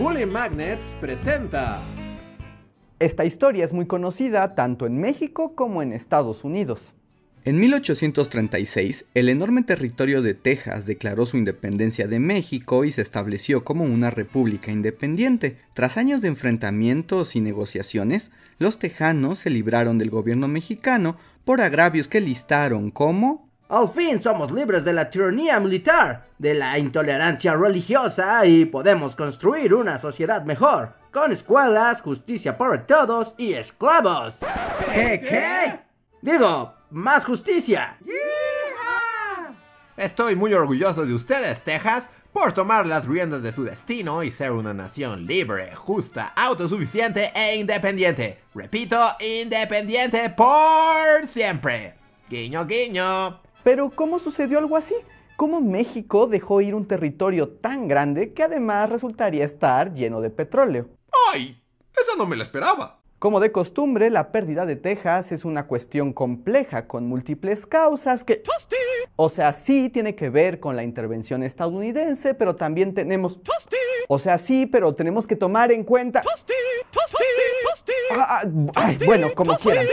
Bully Magnets presenta. Esta historia es muy conocida tanto en México como en Estados Unidos. En 1836, el enorme territorio de Texas declaró su independencia de México y se estableció como una república independiente. Tras años de enfrentamientos y negociaciones, los tejanos se libraron del gobierno mexicano por agravios que listaron como al fin somos libres de la tiranía militar, de la intolerancia religiosa y podemos construir una sociedad mejor, con escuelas, justicia para todos y esclavos. ¿Qué? ¿Qué? Digo, más justicia. Estoy muy orgulloso de ustedes, Texas, por tomar las riendas de su destino y ser una nación libre, justa, autosuficiente e independiente. Repito, independiente por siempre. Guiño, guiño. Pero ¿cómo sucedió algo así? ¿Cómo México dejó ir un territorio tan grande que además resultaría estar lleno de petróleo? ¡Ay! Eso no me lo esperaba. Como de costumbre, la pérdida de Texas es una cuestión compleja con múltiples causas que... O sea, sí tiene que ver con la intervención estadounidense, pero también tenemos... O sea, sí, pero tenemos que tomar en cuenta... Ah, ah, bueno, como quieran.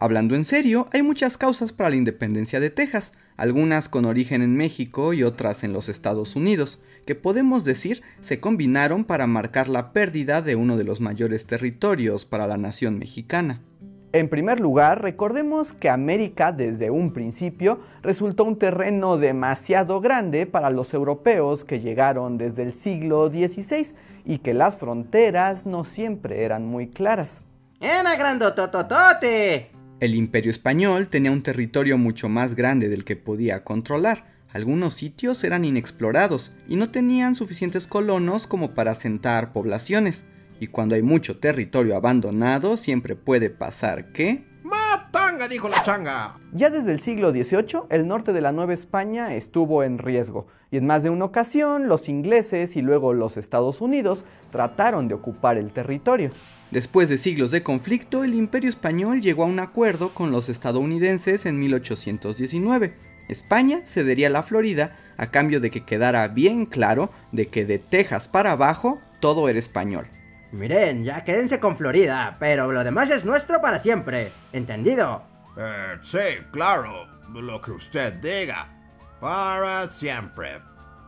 Hablando en serio, hay muchas causas para la independencia de Texas, algunas con origen en México y otras en los Estados Unidos, que podemos decir se combinaron para marcar la pérdida de uno de los mayores territorios para la nación mexicana. En primer lugar, recordemos que América desde un principio resultó un terreno demasiado grande para los europeos que llegaron desde el siglo XVI y que las fronteras no siempre eran muy claras. ¡Era grandotototote! El imperio español tenía un territorio mucho más grande del que podía controlar. Algunos sitios eran inexplorados y no tenían suficientes colonos como para asentar poblaciones. Y cuando hay mucho territorio abandonado, siempre puede pasar que... ¡Matanga! dijo la changa. Ya desde el siglo XVIII, el norte de la Nueva España estuvo en riesgo, y en más de una ocasión los ingleses y luego los Estados Unidos trataron de ocupar el territorio. Después de siglos de conflicto, el imperio español llegó a un acuerdo con los estadounidenses en 1819. España cedería la Florida a cambio de que quedara bien claro de que de Texas para abajo todo era español. Miren, ya quédense con Florida, pero lo demás es nuestro para siempre. ¿Entendido? Eh, sí, claro, lo que usted diga. Para siempre.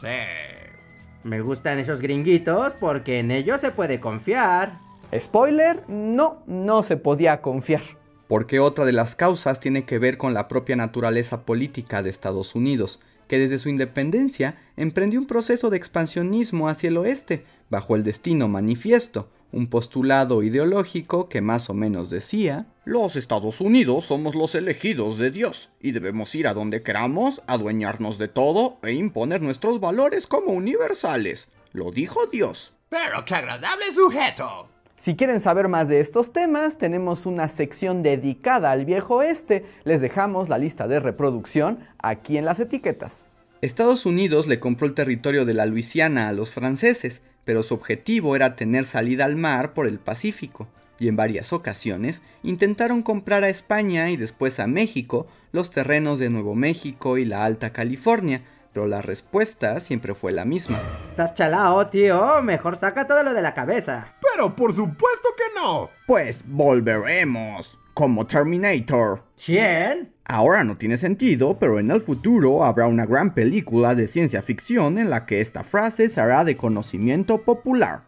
Sí. Me gustan esos gringuitos porque en ellos se puede confiar. Spoiler, no, no se podía confiar. Porque otra de las causas tiene que ver con la propia naturaleza política de Estados Unidos, que desde su independencia emprendió un proceso de expansionismo hacia el oeste, bajo el destino manifiesto, un postulado ideológico que más o menos decía, los Estados Unidos somos los elegidos de Dios, y debemos ir a donde queramos, adueñarnos de todo e imponer nuestros valores como universales. Lo dijo Dios. Pero qué agradable sujeto. Si quieren saber más de estos temas, tenemos una sección dedicada al viejo oeste. Les dejamos la lista de reproducción aquí en las etiquetas. Estados Unidos le compró el territorio de la Luisiana a los franceses, pero su objetivo era tener salida al mar por el Pacífico, y en varias ocasiones intentaron comprar a España y después a México los terrenos de Nuevo México y la Alta California, pero la respuesta siempre fue la misma. Estás chalao, tío. Mejor saca todo lo de la cabeza. Pero por supuesto que no. Pues volveremos. Como Terminator. ¿Quién? Ahora no tiene sentido, pero en el futuro habrá una gran película de ciencia ficción en la que esta frase será de conocimiento popular.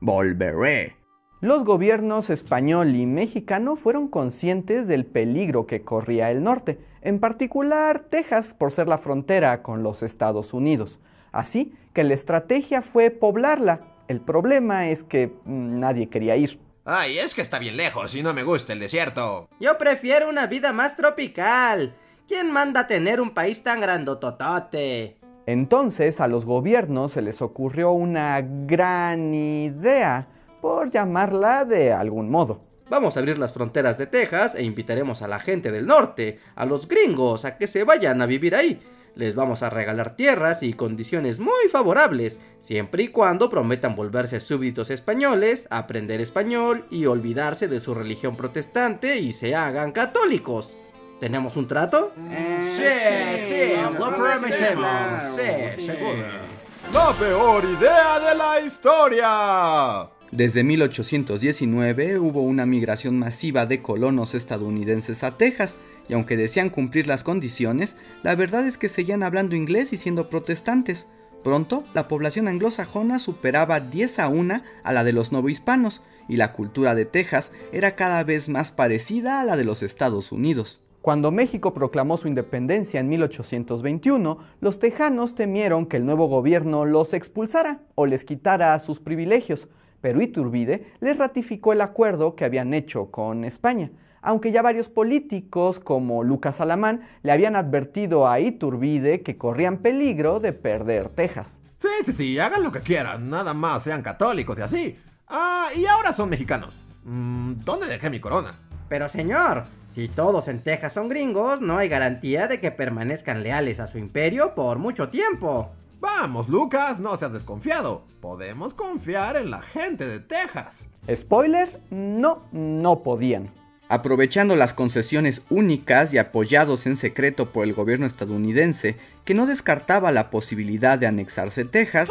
Volveré. Los gobiernos español y mexicano fueron conscientes del peligro que corría el norte, en particular Texas por ser la frontera con los Estados Unidos. Así que la estrategia fue poblarla. El problema es que mm, nadie quería ir. Ay, es que está bien lejos y no me gusta el desierto. Yo prefiero una vida más tropical. ¿Quién manda tener un país tan grandototote? Entonces a los gobiernos se les ocurrió una gran idea por llamarla de algún modo. Vamos a abrir las fronteras de Texas e invitaremos a la gente del norte, a los gringos, a que se vayan a vivir ahí. Les vamos a regalar tierras y condiciones muy favorables, siempre y cuando prometan volverse súbditos españoles, aprender español y olvidarse de su religión protestante y se hagan católicos. ¿Tenemos un trato? sí, sí, lo prometemos. Sí, seguro. La peor idea de la historia. Desde 1819 hubo una migración masiva de colonos estadounidenses a Texas, y aunque decían cumplir las condiciones, la verdad es que seguían hablando inglés y siendo protestantes. Pronto, la población anglosajona superaba 10 a 1 a la de los novohispanos, y la cultura de Texas era cada vez más parecida a la de los Estados Unidos. Cuando México proclamó su independencia en 1821, los tejanos temieron que el nuevo gobierno los expulsara o les quitara sus privilegios, pero Iturbide les ratificó el acuerdo que habían hecho con España, aunque ya varios políticos como Lucas Alamán le habían advertido a Iturbide que corrían peligro de perder Texas. Sí, sí, sí, hagan lo que quieran, nada más sean católicos y así. Ah, y ahora son mexicanos. Mm, ¿Dónde dejé mi corona? Pero señor, si todos en Texas son gringos, no hay garantía de que permanezcan leales a su imperio por mucho tiempo. Vamos, Lucas, no seas desconfiado. Podemos confiar en la gente de Texas. Spoiler, no, no podían. Aprovechando las concesiones únicas y apoyados en secreto por el gobierno estadounidense, que no descartaba la posibilidad de anexarse Texas,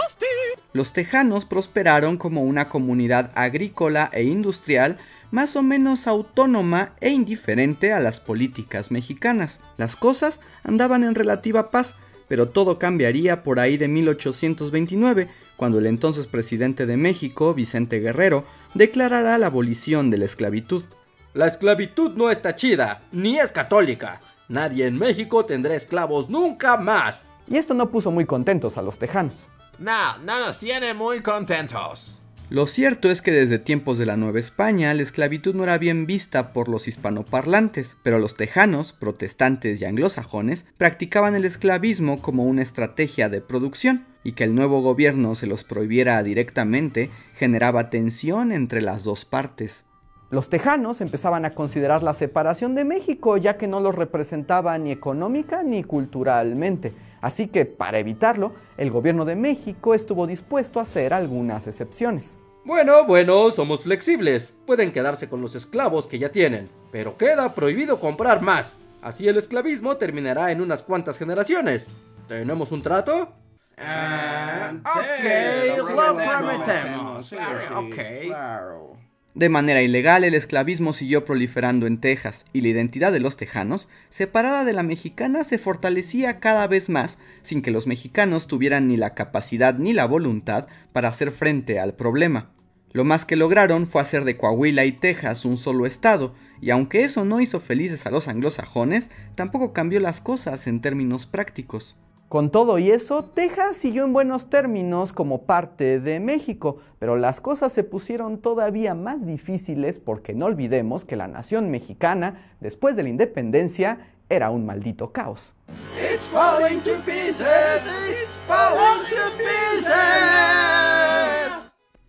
los tejanos prosperaron como una comunidad agrícola e industrial más o menos autónoma e indiferente a las políticas mexicanas. Las cosas andaban en relativa paz, pero todo cambiaría por ahí de 1829, cuando el entonces presidente de México, Vicente Guerrero, declarará la abolición de la esclavitud. La esclavitud no está chida, ni es católica. Nadie en México tendrá esclavos nunca más. Y esto no puso muy contentos a los tejanos. No, no nos tiene muy contentos. Lo cierto es que desde tiempos de la Nueva España la esclavitud no era bien vista por los hispanoparlantes, pero los tejanos, protestantes y anglosajones practicaban el esclavismo como una estrategia de producción, y que el nuevo gobierno se los prohibiera directamente generaba tensión entre las dos partes. Los tejanos empezaban a considerar la separación de México ya que no los representaba ni económica ni culturalmente. Así que, para evitarlo, el gobierno de México estuvo dispuesto a hacer algunas excepciones. Bueno, bueno, somos flexibles. Pueden quedarse con los esclavos que ya tienen, pero queda prohibido comprar más. Así el esclavismo terminará en unas cuantas generaciones. ¿Tenemos un trato? ok, lo prometemos. Ok. De manera ilegal, el esclavismo siguió proliferando en Texas y la identidad de los tejanos, separada de la mexicana, se fortalecía cada vez más sin que los mexicanos tuvieran ni la capacidad ni la voluntad para hacer frente al problema. Lo más que lograron fue hacer de Coahuila y Texas un solo estado, y aunque eso no hizo felices a los anglosajones, tampoco cambió las cosas en términos prácticos. Con todo y eso, Texas siguió en buenos términos como parte de México, pero las cosas se pusieron todavía más difíciles porque no olvidemos que la nación mexicana, después de la independencia, era un maldito caos. It's falling to pieces. It's falling to pieces.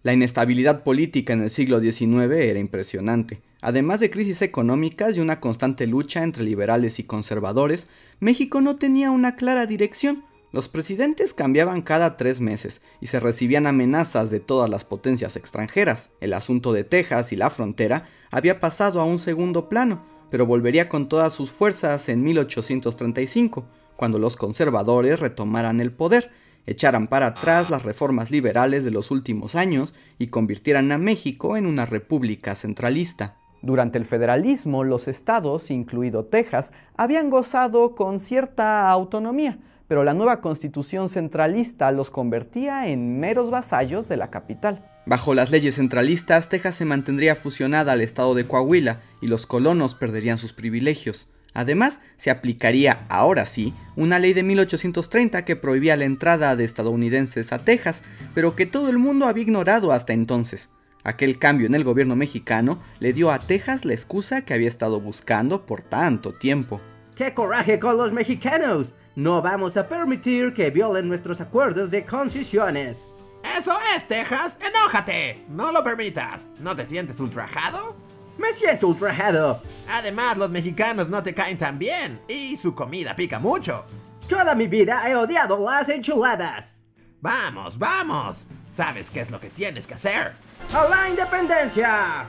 La inestabilidad política en el siglo XIX era impresionante. Además de crisis económicas y una constante lucha entre liberales y conservadores, México no tenía una clara dirección. Los presidentes cambiaban cada tres meses y se recibían amenazas de todas las potencias extranjeras. El asunto de Texas y la frontera había pasado a un segundo plano, pero volvería con todas sus fuerzas en 1835, cuando los conservadores retomaran el poder, echaran para atrás las reformas liberales de los últimos años y convirtieran a México en una república centralista. Durante el federalismo, los estados, incluido Texas, habían gozado con cierta autonomía, pero la nueva constitución centralista los convertía en meros vasallos de la capital. Bajo las leyes centralistas, Texas se mantendría fusionada al estado de Coahuila y los colonos perderían sus privilegios. Además, se aplicaría, ahora sí, una ley de 1830 que prohibía la entrada de estadounidenses a Texas, pero que todo el mundo había ignorado hasta entonces. Aquel cambio en el gobierno mexicano le dio a Texas la excusa que había estado buscando por tanto tiempo. ¡Qué coraje con los mexicanos! No vamos a permitir que violen nuestros acuerdos de concesiones. Eso es, Texas. Enójate. No lo permitas. ¿No te sientes ultrajado? Me siento ultrajado. Además, los mexicanos no te caen tan bien y su comida pica mucho. Toda mi vida he odiado las enchiladas. Vamos, vamos. Sabes qué es lo que tienes que hacer. ¡A la independencia!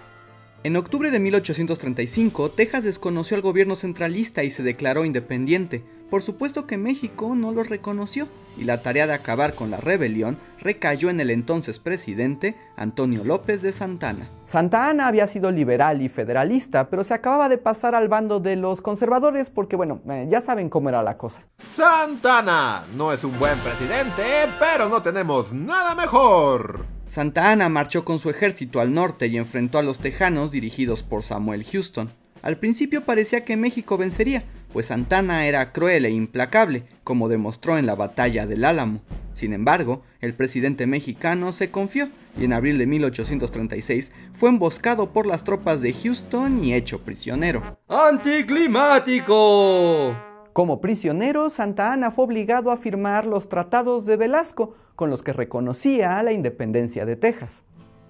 En octubre de 1835, Texas desconoció al gobierno centralista y se declaró independiente. Por supuesto que México no lo reconoció, y la tarea de acabar con la rebelión recayó en el entonces presidente Antonio López de Santana. Santa Ana había sido liberal y federalista, pero se acababa de pasar al bando de los conservadores porque, bueno, eh, ya saben cómo era la cosa. Santana no es un buen presidente, pero no tenemos nada mejor. Santa Ana marchó con su ejército al norte y enfrentó a los tejanos dirigidos por Samuel Houston. Al principio parecía que México vencería, pues Santana era cruel e implacable, como demostró en la batalla del Álamo. Sin embargo, el presidente mexicano se confió y en abril de 1836 fue emboscado por las tropas de Houston y hecho prisionero. ¡Anticlimático! Como prisionero, Santa Ana fue obligado a firmar los tratados de Velasco, con los que reconocía la independencia de Texas.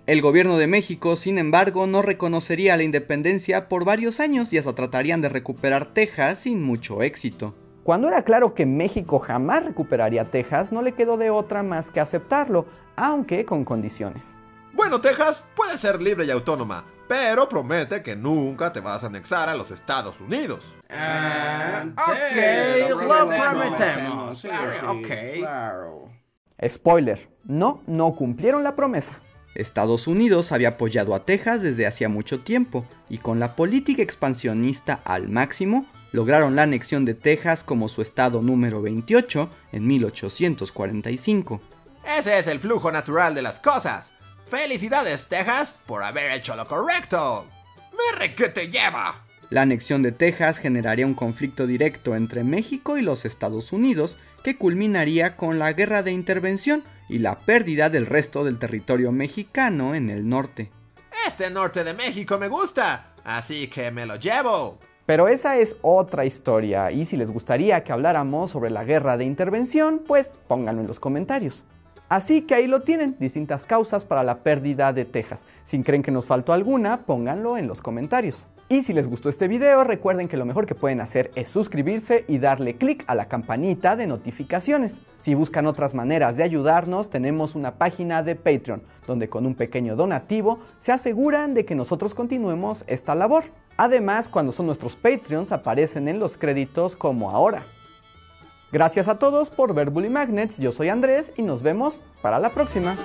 El gobierno de México, sin embargo, no reconocería la independencia por varios años y hasta tratarían de recuperar Texas sin mucho éxito. Cuando era claro que México jamás recuperaría Texas, no le quedó de otra más que aceptarlo, aunque con condiciones. Bueno, Texas puede ser libre y autónoma, pero promete que nunca te vas a anexar a los Estados Unidos. ok, lo prometemos. Spoiler, no, no cumplieron la promesa. Estados Unidos había apoyado a Texas desde hacía mucho tiempo y con la política expansionista al máximo, lograron la anexión de Texas como su estado número 28 en 1845. Ese es el flujo natural de las cosas. Felicidades, Texas, por haber hecho lo correcto. ¡Merre que te lleva! La anexión de Texas generaría un conflicto directo entre México y los Estados Unidos que culminaría con la guerra de intervención y la pérdida del resto del territorio mexicano en el norte. Este norte de México me gusta, así que me lo llevo. Pero esa es otra historia y si les gustaría que habláramos sobre la guerra de intervención, pues pónganlo en los comentarios. Así que ahí lo tienen, distintas causas para la pérdida de Texas. Si creen que nos faltó alguna, pónganlo en los comentarios. Y si les gustó este video, recuerden que lo mejor que pueden hacer es suscribirse y darle clic a la campanita de notificaciones. Si buscan otras maneras de ayudarnos, tenemos una página de Patreon, donde con un pequeño donativo se aseguran de que nosotros continuemos esta labor. Además, cuando son nuestros Patreons aparecen en los créditos como ahora. Gracias a todos por ver Bully Magnets, yo soy Andrés y nos vemos para la próxima.